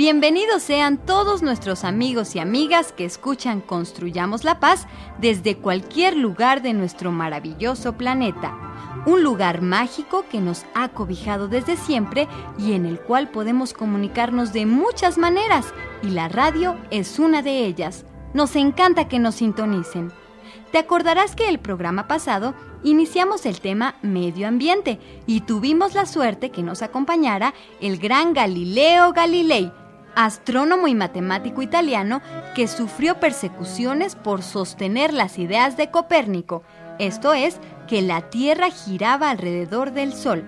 Bienvenidos sean todos nuestros amigos y amigas que escuchan Construyamos la Paz desde cualquier lugar de nuestro maravilloso planeta. Un lugar mágico que nos ha cobijado desde siempre y en el cual podemos comunicarnos de muchas maneras y la radio es una de ellas. Nos encanta que nos sintonicen. Te acordarás que el programa pasado iniciamos el tema medio ambiente y tuvimos la suerte que nos acompañara el gran Galileo Galilei, astrónomo y matemático italiano que sufrió persecuciones por sostener las ideas de Copérnico, esto es, que la Tierra giraba alrededor del Sol.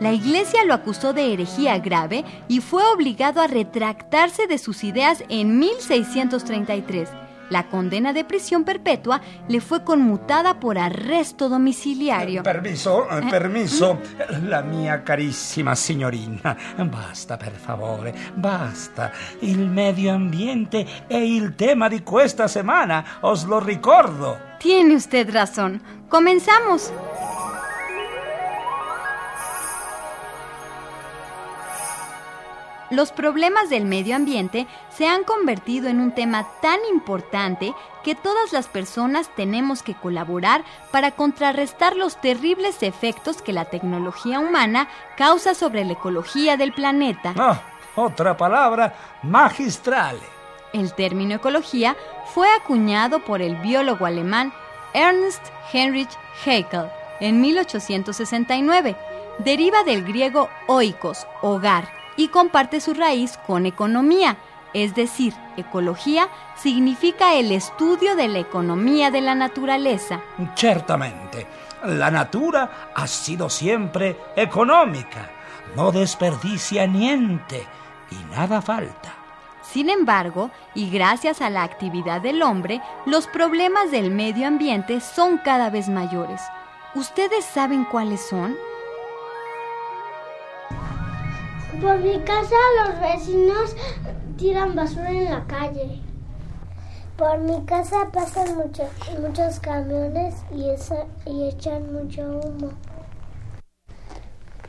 La Iglesia lo acusó de herejía grave y fue obligado a retractarse de sus ideas en 1633 la condena de prisión perpetua le fue conmutada por arresto domiciliario. Permiso, eh, permiso. La mia carissima signorina. Basta, per favore, basta. Il medio ambiente è il tema di questa settimana, os lo ricordo. Tiene usted razón. Comenzamos. Los problemas del medio ambiente se han convertido en un tema tan importante que todas las personas tenemos que colaborar para contrarrestar los terribles efectos que la tecnología humana causa sobre la ecología del planeta. Ah, otra palabra magistral. El término ecología fue acuñado por el biólogo alemán Ernst Heinrich Haeckel en 1869. Deriva del griego oikos, hogar, y comparte su raíz con economía, es decir, ecología significa el estudio de la economía de la naturaleza. Ciertamente, la natura ha sido siempre económica, no desperdicia niente y nada falta. Sin embargo, y gracias a la actividad del hombre, los problemas del medio ambiente son cada vez mayores. ¿Ustedes saben cuáles son? Por mi casa los vecinos tiran basura en la calle. Por mi casa pasan muchos, muchos camiones y, y echan mucho humo.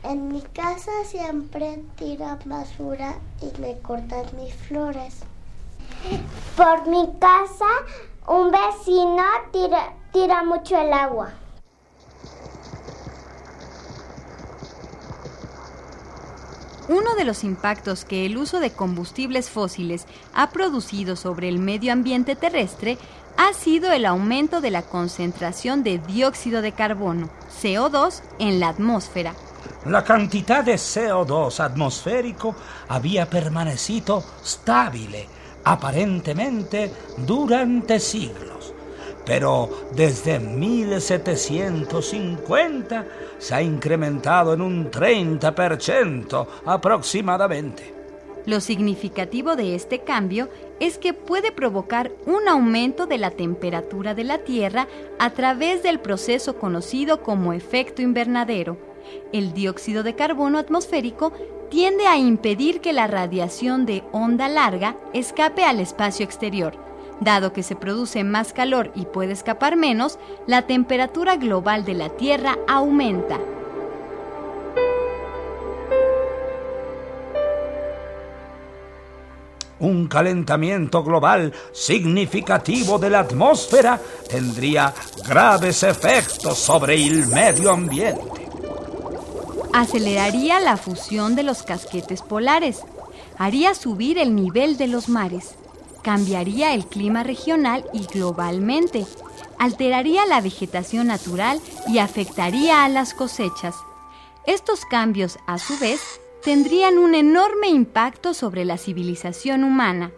En mi casa siempre tiran basura y me cortan mis flores. Por mi casa un vecino tira, tira mucho el agua. Uno de los impactos que el uso de combustibles fósiles ha producido sobre el medio ambiente terrestre ha sido el aumento de la concentración de dióxido de carbono, CO2, en la atmósfera. La cantidad de CO2 atmosférico había permanecido estable, aparentemente durante siglos pero desde 1750 se ha incrementado en un 30% aproximadamente. Lo significativo de este cambio es que puede provocar un aumento de la temperatura de la Tierra a través del proceso conocido como efecto invernadero. El dióxido de carbono atmosférico tiende a impedir que la radiación de onda larga escape al espacio exterior, Dado que se produce más calor y puede escapar menos, la temperatura global de la Tierra aumenta. Un calentamiento global significativo de la atmósfera tendría graves efectos sobre el medio ambiente. Aceleraría la fusión de los casquetes polares, haría subir el nivel de los mares, cambiaría el clima regional y globalmente, alteraría la vegetación natural y afectaría a las cosechas. Estos cambios, a su vez, tendrían un enorme impacto sobre la civilización humana.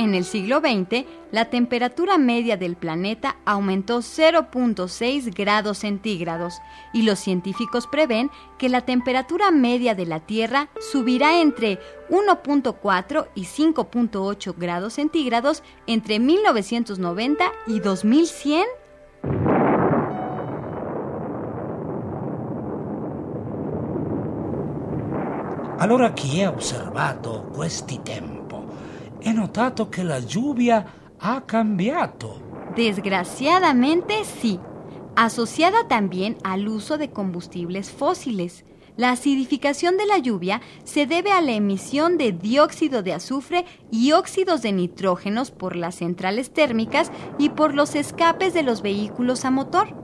En el siglo XX, la temperatura media del planeta aumentó 0.6 grados centígrados y los científicos prevén que la temperatura media de la Tierra subirá entre 1.4 y 5.8 grados centígrados entre 1990 y 2100. Allora chi ha osservato questi tempo he notato che la lluvia ha cambiato. Desgraciadamente sí, asociada también al uso de combustibles fósiles. La acidificación de la lluvia se debe a la emisión de dióxido de azufre y óxidos de nitrógenos por las centrales térmicas y por los escapes de los vehículos a motor.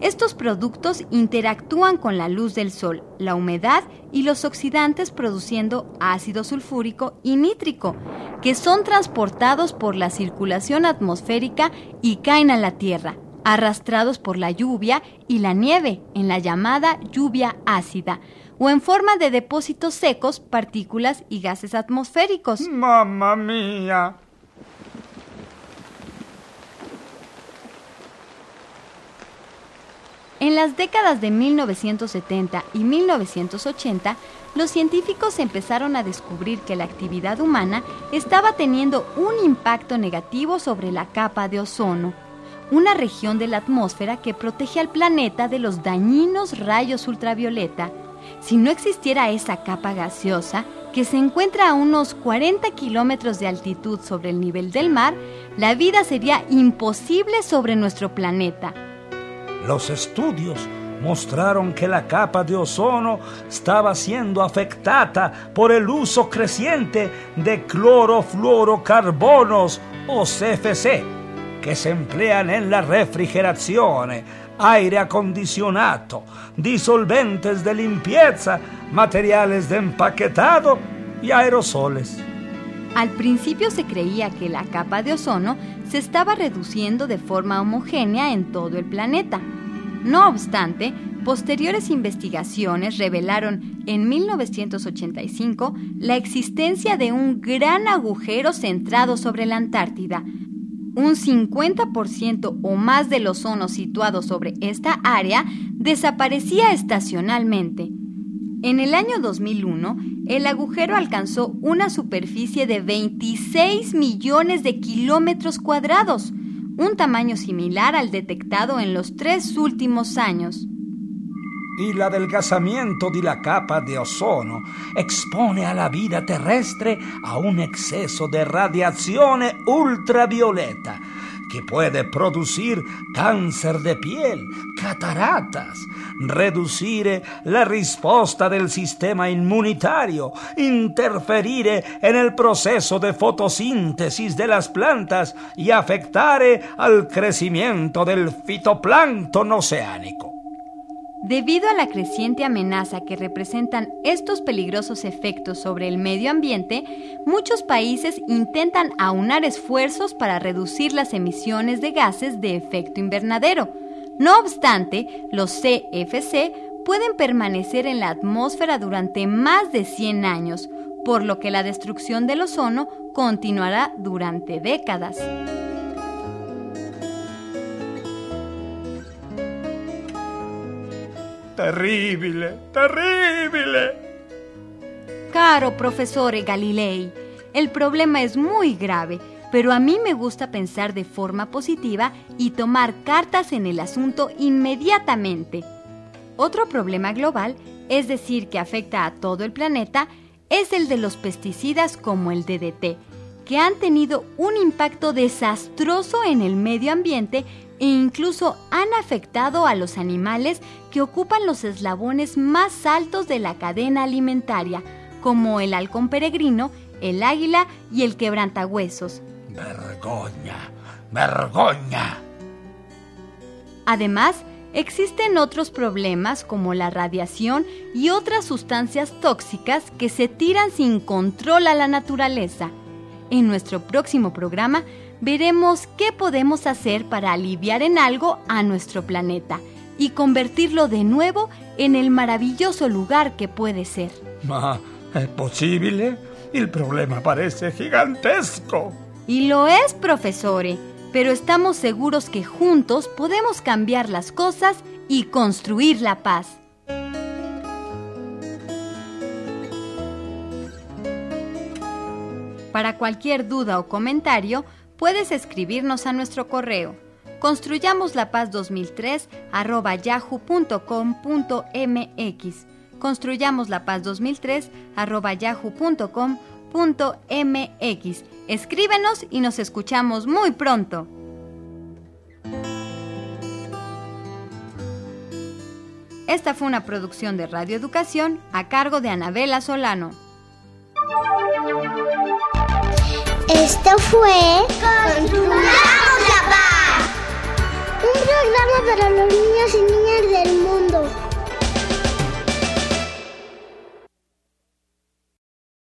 Estos productos interactúan con la luz del sol, la humedad y los oxidantes produciendo ácido sulfúrico y nítrico, que son transportados por la circulación atmosférica y caen a la Tierra, arrastrados por la lluvia y la nieve en la llamada lluvia ácida, o en forma de depósitos secos, partículas y gases atmosféricos. Mamma mía. En las décadas de 1970 y 1980, los científicos empezaron a descubrir que la actividad humana estaba teniendo un impacto negativo sobre la capa de ozono, una región de la atmósfera que protege al planeta de los dañinos rayos ultravioleta. Si no existiera esa capa gaseosa, que se encuentra a unos 40 kilómetros de altitud sobre el nivel del mar, la vida sería imposible sobre nuestro planeta. Los estudios mostraron que la capa de ozono estaba siendo afectada por el uso creciente de clorofluorocarbonos o CFC, que se emplean en la refrigeración, aire acondicionado, disolventes de limpieza, materiales de empaquetado y aerosoles. Al principio se creía que la capa de ozono se estaba reduciendo de forma homogénea en todo el planeta. No obstante, posteriores investigaciones revelaron en 1985 la existencia de un gran agujero centrado sobre la Antártida. Un 50% o más del ozono situado sobre esta área desaparecía estacionalmente. En el año 2001, el agujero alcanzó una superficie de 26 millones de kilómetros cuadrados, un tamaño similar al detectado en los tres últimos años. Y el adelgazamiento de la capa de ozono expone a la vida terrestre a un exceso de radiación ultravioleta que puede producir cáncer de piel, cataratas, reducir la respuesta del sistema inmunitario, interferir en el proceso de fotosíntesis de las plantas y afectar al crecimiento del fitoplancton oceánico. Debido a la creciente amenaza que representan estos peligrosos efectos sobre el medio ambiente, muchos países intentan aunar esfuerzos para reducir las emisiones de gases de efecto invernadero. No obstante, los CFC pueden permanecer en la atmósfera durante más de 100 años, por lo que la destrucción del ozono continuará durante décadas. Terrible, terrible. Caro profesor Galilei, el problema es muy grave, pero a mí me gusta pensar de forma positiva y tomar cartas en el asunto inmediatamente. Otro problema global, es decir, que afecta a todo el planeta, es el de los pesticidas como el DDT, que han tenido un impacto desastroso en el medio ambiente e incluso han afectado a los animales que ocupan los eslabones más altos de la cadena alimentaria, como el halcón peregrino, el águila y el quebrantahuesos. Vergoña, vergoña. Además, existen otros problemas como la radiación y otras sustancias tóxicas que se tiran sin control a la naturaleza. En nuestro próximo programa veremos qué podemos hacer para aliviar en algo a nuestro planeta y convertirlo de nuevo en el maravilloso lugar que puede ser. Ma ¿es posible? El problema parece gigantesco. Y lo es, profesore, pero estamos seguros que juntos podemos cambiar las cosas y construir la paz. Para cualquier duda o comentario, puedes escribirnos a nuestro correo. construyamos la paz 2003 arroba yahoo.com.mx construyamos la paz 2003 arroba yahoo.com.mx escríbenos y nos escuchamos muy pronto. Esta fue una producción de Radio Educación a cargo de Anabela Solano. Esto fue Construyamos la Paz. Un programa para los niños y niñas del mundo.